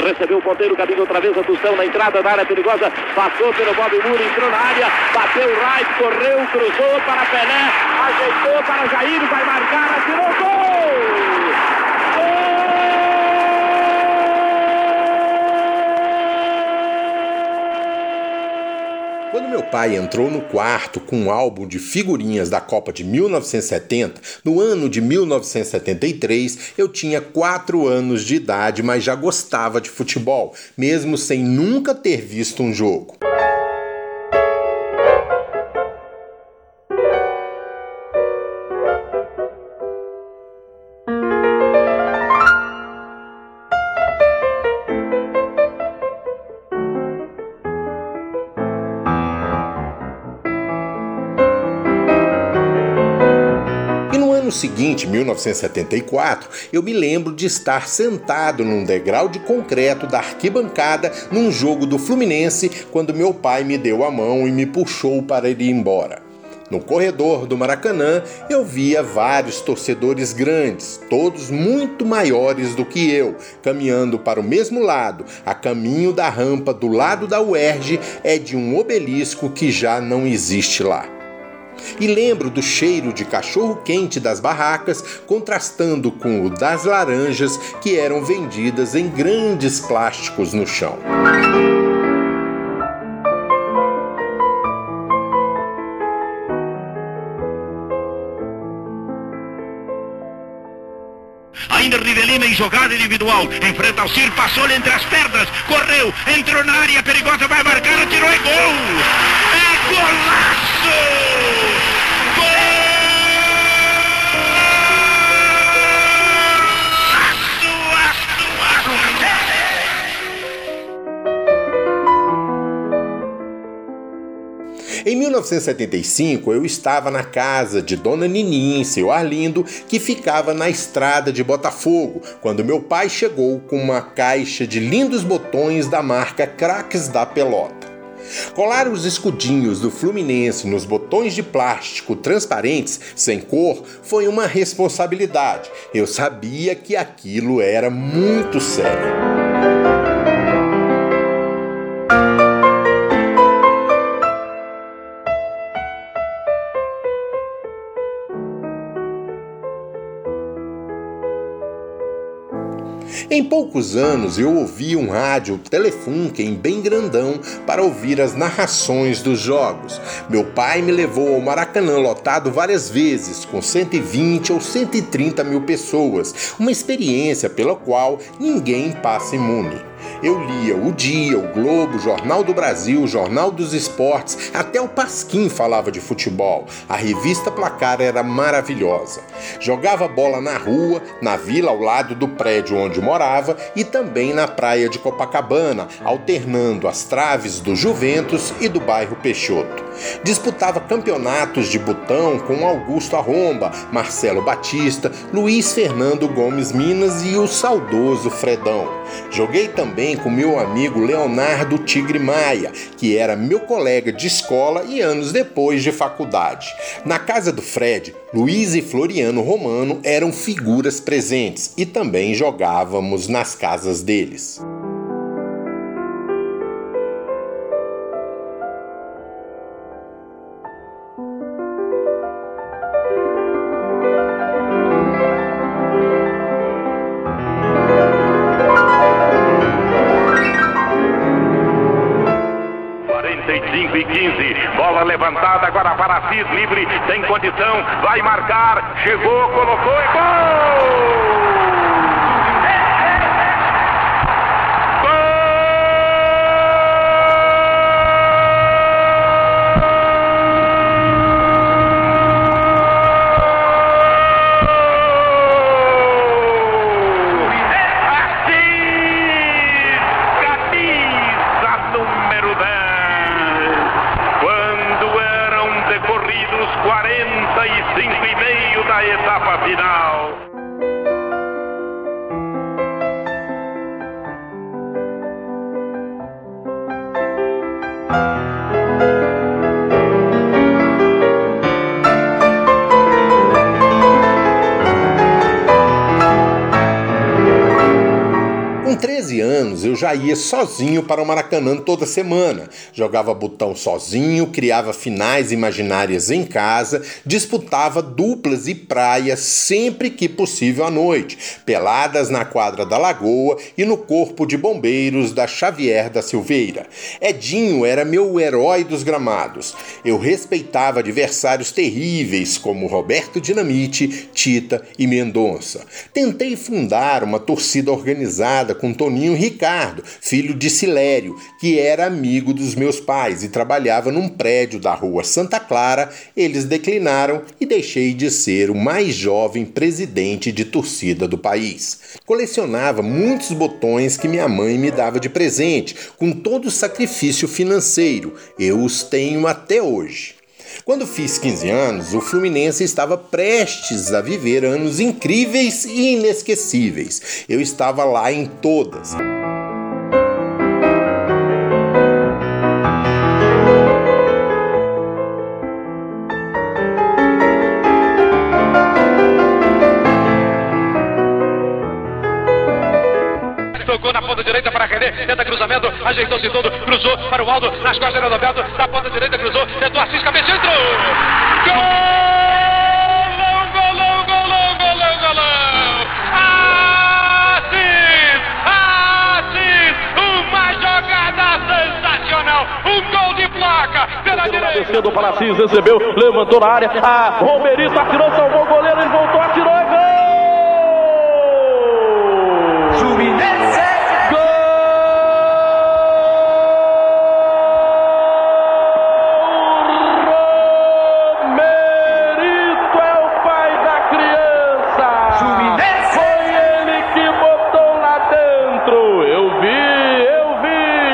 recebeu o ponteiro, caminho outra vez a Tustão na entrada da área perigosa, passou pelo Bob Muro, entrou na área, bateu o right, correu, cruzou para Pelé, ajeitou para Jair, vai marcar, atirou gol! Quando meu pai entrou no quarto com um álbum de figurinhas da Copa de 1970, no ano de 1973, eu tinha 4 anos de idade, mas já gostava de futebol, mesmo sem nunca ter visto um jogo. Ano seguinte, 1974, eu me lembro de estar sentado num degrau de concreto da arquibancada num jogo do Fluminense quando meu pai me deu a mão e me puxou para ir embora. No corredor do Maracanã, eu via vários torcedores grandes, todos muito maiores do que eu, caminhando para o mesmo lado. A caminho da rampa do lado da UERJ é de um obelisco que já não existe lá. E lembro do cheiro de cachorro-quente das barracas contrastando com o das laranjas que eram vendidas em grandes plásticos no chão. Ainda Rivelina em jogada individual. Enfrenta o Cir, passou-lhe entre as pernas. Correu, entrou na área perigosa, vai marcar, atirou e gol! É golaço! Em 1975, eu estava na casa de Dona Nininha, em seu Arlindo, que ficava na estrada de Botafogo, quando meu pai chegou com uma caixa de lindos botões da marca Craques da Pelota. Colar os escudinhos do Fluminense nos botões de plástico transparentes, sem cor, foi uma responsabilidade. Eu sabia que aquilo era muito sério. Em poucos anos eu ouvi um rádio Telefunken bem grandão para ouvir as narrações dos jogos. Meu pai me levou ao Maracanã lotado várias vezes, com 120 ou 130 mil pessoas, uma experiência pela qual ninguém passa imune. Eu lia o Dia, o Globo, o Jornal do Brasil, o Jornal dos Esportes, até o Pasquim falava de futebol. A revista Placar era maravilhosa. Jogava bola na rua, na vila ao lado do prédio onde morava e também na praia de Copacabana, alternando as traves do Juventus e do bairro Peixoto. Disputava campeonatos de botão com Augusto Arromba, Marcelo Batista, Luiz Fernando Gomes Minas e o saudoso Fredão. Joguei também com meu amigo Leonardo Tigre Maia, que era meu colega de escola e anos depois de faculdade. Na casa do Fred, Luiz e Floriano Romano eram figuras presentes e também jogávamos nas casas deles. Levantada agora para Assis, livre, tem condição, vai marcar, chegou, colocou e gol! Já ia sozinho para o Maracanã toda semana. Jogava botão sozinho, criava finais imaginárias em casa, disputava duplas e praias sempre que possível à noite, peladas na quadra da Lagoa e no corpo de bombeiros da Xavier da Silveira. Edinho era meu herói dos gramados. Eu respeitava adversários terríveis como Roberto Dinamite, Tita e Mendonça. Tentei fundar uma torcida organizada com Toninho Ricardo, filho de Silério, que era amigo dos meus pais e trabalhava num prédio da rua Santa Clara. Eles declinaram e deixei de ser o mais jovem presidente de torcida do país. Colecionava muitos botões que minha mãe me dava de presente, com todo o sacrifício financeiro. Eu os tenho até hoje. Quando fiz 15 anos, o Fluminense estava prestes a viver anos incríveis e inesquecíveis. Eu estava lá em todas. Cruzamento, ajeitou-se todo, cruzou para o Aldo, nas costas do Roberto, na ponta direita cruzou, tentou Assis, cabeça, entrou! Sensacional! Um gol de placa pela direita! Descendo para Assis, recebeu, levantou na área. A Romerito atirou, salvou o goleiro, ele voltou, atirou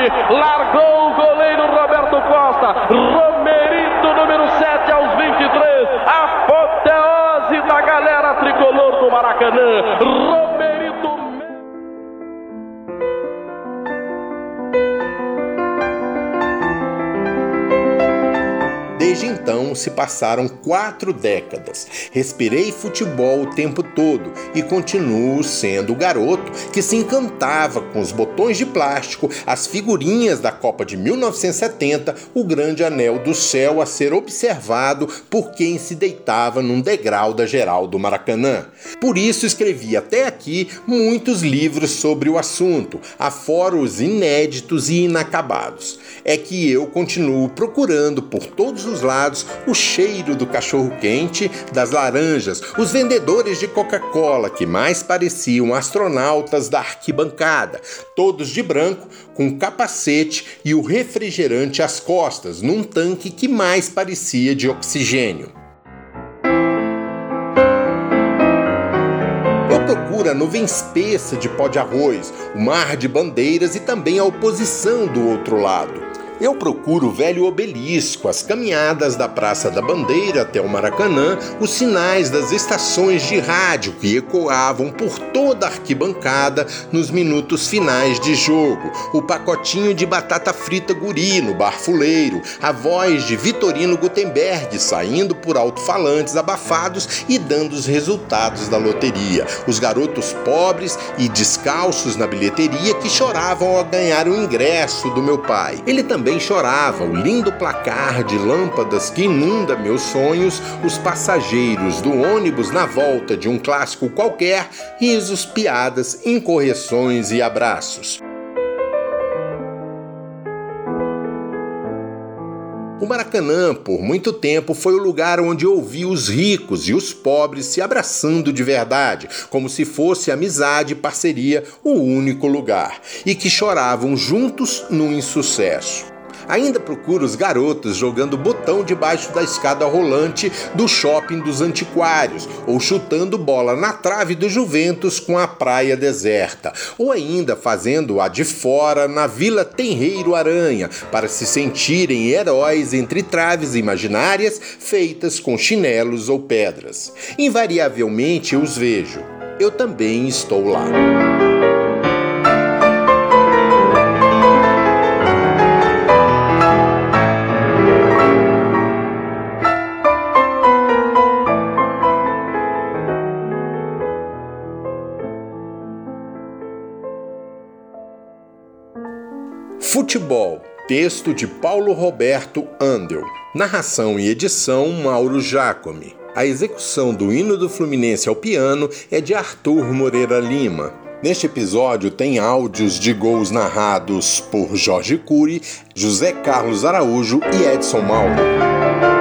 vi! Largou o goleiro Roberto Costa! Romerito, número 7 aos 23! Apoteose da galera tricolor do Maracanã! Romerito! Se passaram quatro décadas. Respirei futebol o tempo todo e continuo sendo o garoto que se encantava com os botões de plástico, as figurinhas da Copa de 1970, o grande anel do céu a ser observado por quem se deitava num degrau da geral do Maracanã. Por isso escrevi até aqui muitos livros sobre o assunto, afora os inéditos e inacabados. É que eu continuo procurando por todos os lados o cheiro do cachorro-quente, das laranjas, os vendedores de Coca-Cola que mais pareciam astronautas da arquibancada, todos de branco, com capacete e o refrigerante às costas, num tanque que mais parecia de oxigênio. Eu procuro a nuvem espessa de pó de arroz, o mar de bandeiras e também a oposição do outro lado. Eu procuro o velho obelisco, as caminhadas da Praça da Bandeira até o Maracanã, os sinais das estações de rádio que ecoavam por toda a arquibancada nos minutos finais de jogo, o pacotinho de batata frita guri no bar fuleiro, a voz de Vitorino Gutenberg saindo por alto-falantes abafados e dando os resultados da loteria, os garotos pobres e descalços na bilheteria que choravam ao ganhar o ingresso do meu pai. Ele também também chorava o lindo placar de lâmpadas que inunda meus sonhos, os passageiros do ônibus na volta de um clássico qualquer, risos, piadas, incorreções e abraços. O Maracanã, por muito tempo, foi o lugar onde ouvi os ricos e os pobres se abraçando de verdade, como se fosse amizade e parceria o único lugar, e que choravam juntos no insucesso. Ainda procuro os garotos jogando botão debaixo da escada rolante do shopping dos antiquários, ou chutando bola na trave do Juventus com a praia deserta, ou ainda fazendo a de fora na Vila Tenreiro Aranha, para se sentirem heróis entre traves imaginárias feitas com chinelos ou pedras. Invariavelmente os vejo. Eu também estou lá. Futebol. Texto de Paulo Roberto Andel. Narração e edição Mauro Jacome. A execução do hino do Fluminense ao piano é de Arthur Moreira Lima. Neste episódio tem áudios de gols narrados por Jorge Cury, José Carlos Araújo e Edson Mauro.